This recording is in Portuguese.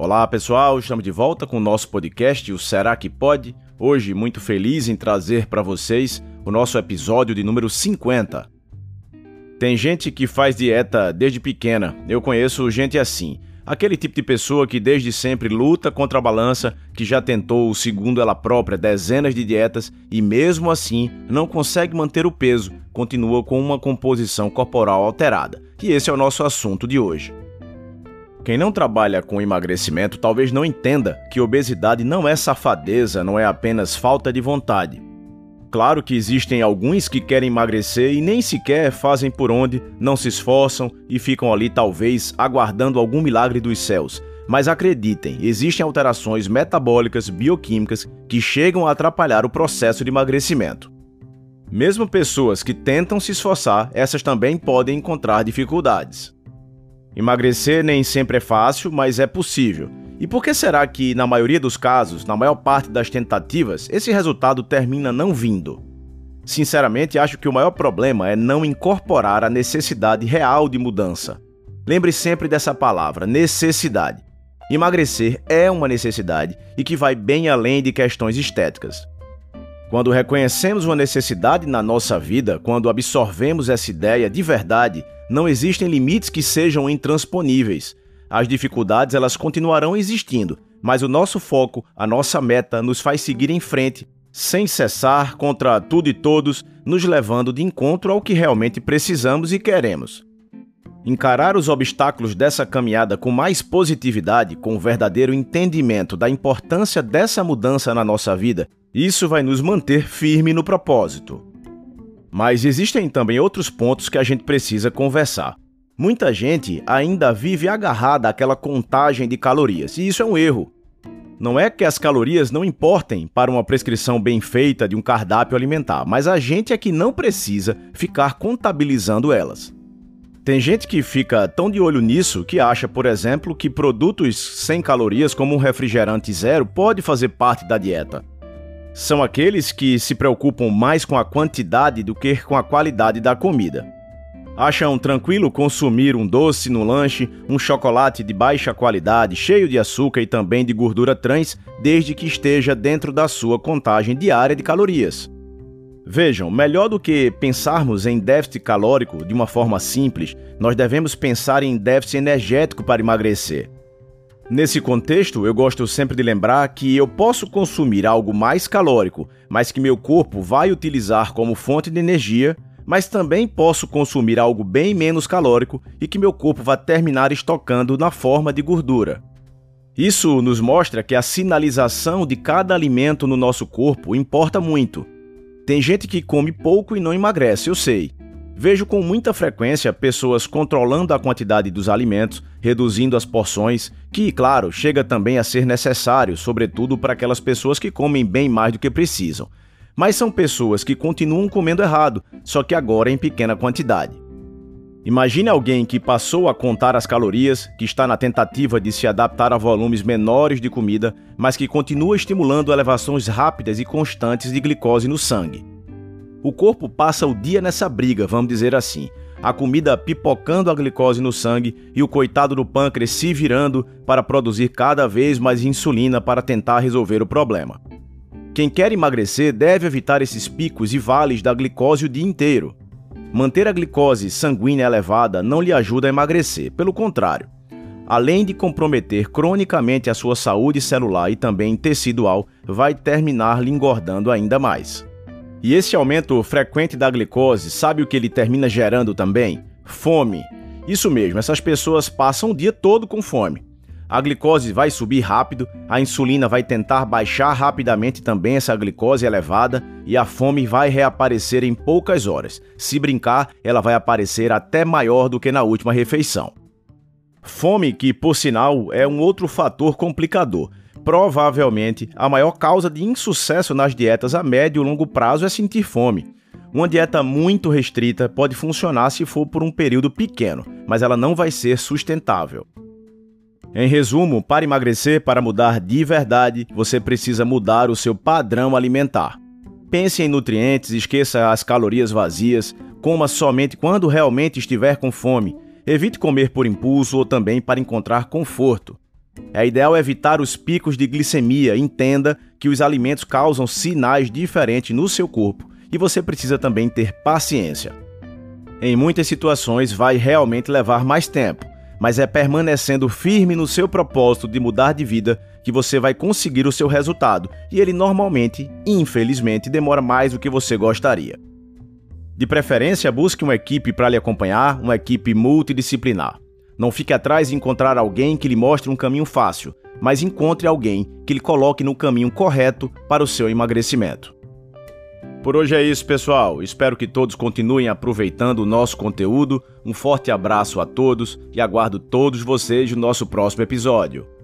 Olá pessoal, estamos de volta com o nosso podcast, o Será que Pode? Hoje, muito feliz em trazer para vocês o nosso episódio de número 50. Tem gente que faz dieta desde pequena, eu conheço gente assim. Aquele tipo de pessoa que desde sempre luta contra a balança, que já tentou, segundo ela própria, dezenas de dietas e mesmo assim não consegue manter o peso, continua com uma composição corporal alterada. E esse é o nosso assunto de hoje. Quem não trabalha com emagrecimento talvez não entenda que obesidade não é safadeza, não é apenas falta de vontade. Claro que existem alguns que querem emagrecer e nem sequer fazem por onde, não se esforçam e ficam ali talvez aguardando algum milagre dos céus. Mas acreditem, existem alterações metabólicas, bioquímicas que chegam a atrapalhar o processo de emagrecimento. Mesmo pessoas que tentam se esforçar, essas também podem encontrar dificuldades. Emagrecer nem sempre é fácil, mas é possível. E por que será que, na maioria dos casos, na maior parte das tentativas, esse resultado termina não vindo? Sinceramente, acho que o maior problema é não incorporar a necessidade real de mudança. Lembre sempre dessa palavra, necessidade. Emagrecer é uma necessidade e que vai bem além de questões estéticas. Quando reconhecemos uma necessidade na nossa vida, quando absorvemos essa ideia de verdade, não existem limites que sejam intransponíveis. As dificuldades elas continuarão existindo, mas o nosso foco, a nossa meta nos faz seguir em frente, sem cessar contra tudo e todos, nos levando de encontro ao que realmente precisamos e queremos. Encarar os obstáculos dessa caminhada com mais positividade, com o verdadeiro entendimento da importância dessa mudança na nossa vida, isso vai nos manter firme no propósito. Mas existem também outros pontos que a gente precisa conversar. Muita gente ainda vive agarrada àquela contagem de calorias, e isso é um erro. Não é que as calorias não importem para uma prescrição bem feita de um cardápio alimentar, mas a gente é que não precisa ficar contabilizando elas. Tem gente que fica tão de olho nisso que acha, por exemplo, que produtos sem calorias, como um refrigerante zero, pode fazer parte da dieta são aqueles que se preocupam mais com a quantidade do que com a qualidade da comida. Acham tranquilo consumir um doce no lanche, um chocolate de baixa qualidade, cheio de açúcar e também de gordura trans, desde que esteja dentro da sua contagem diária de calorias. Vejam, melhor do que pensarmos em déficit calórico de uma forma simples, nós devemos pensar em déficit energético para emagrecer. Nesse contexto, eu gosto sempre de lembrar que eu posso consumir algo mais calórico, mas que meu corpo vai utilizar como fonte de energia, mas também posso consumir algo bem menos calórico e que meu corpo vai terminar estocando na forma de gordura. Isso nos mostra que a sinalização de cada alimento no nosso corpo importa muito. Tem gente que come pouco e não emagrece, eu sei. Vejo com muita frequência pessoas controlando a quantidade dos alimentos, reduzindo as porções, que, claro, chega também a ser necessário, sobretudo para aquelas pessoas que comem bem mais do que precisam. Mas são pessoas que continuam comendo errado, só que agora em pequena quantidade. Imagine alguém que passou a contar as calorias, que está na tentativa de se adaptar a volumes menores de comida, mas que continua estimulando elevações rápidas e constantes de glicose no sangue. O corpo passa o dia nessa briga, vamos dizer assim. A comida pipocando a glicose no sangue e o coitado do pâncreas se virando para produzir cada vez mais insulina para tentar resolver o problema. Quem quer emagrecer deve evitar esses picos e vales da glicose o dia inteiro. Manter a glicose sanguínea elevada não lhe ajuda a emagrecer, pelo contrário. Além de comprometer cronicamente a sua saúde celular e também tecidual, vai terminar lhe engordando ainda mais. E esse aumento frequente da glicose, sabe o que ele termina gerando também? Fome. Isso mesmo, essas pessoas passam o dia todo com fome. A glicose vai subir rápido, a insulina vai tentar baixar rapidamente também essa glicose elevada e a fome vai reaparecer em poucas horas. Se brincar, ela vai aparecer até maior do que na última refeição. Fome, que por sinal é um outro fator complicador provavelmente a maior causa de insucesso nas dietas a médio e longo prazo é sentir fome. Uma dieta muito restrita pode funcionar se for por um período pequeno, mas ela não vai ser sustentável. Em resumo, para emagrecer, para mudar de verdade, você precisa mudar o seu padrão alimentar. Pense em nutrientes, esqueça as calorias vazias, coma somente quando realmente estiver com fome. Evite comer por impulso ou também para encontrar conforto. É ideal evitar os picos de glicemia. Entenda que os alimentos causam sinais diferentes no seu corpo e você precisa também ter paciência. Em muitas situações vai realmente levar mais tempo, mas é permanecendo firme no seu propósito de mudar de vida que você vai conseguir o seu resultado, e ele normalmente, infelizmente, demora mais do que você gostaria. De preferência, busque uma equipe para lhe acompanhar, uma equipe multidisciplinar. Não fique atrás de encontrar alguém que lhe mostre um caminho fácil, mas encontre alguém que lhe coloque no caminho correto para o seu emagrecimento. Por hoje é isso, pessoal. Espero que todos continuem aproveitando o nosso conteúdo. Um forte abraço a todos e aguardo todos vocês no nosso próximo episódio.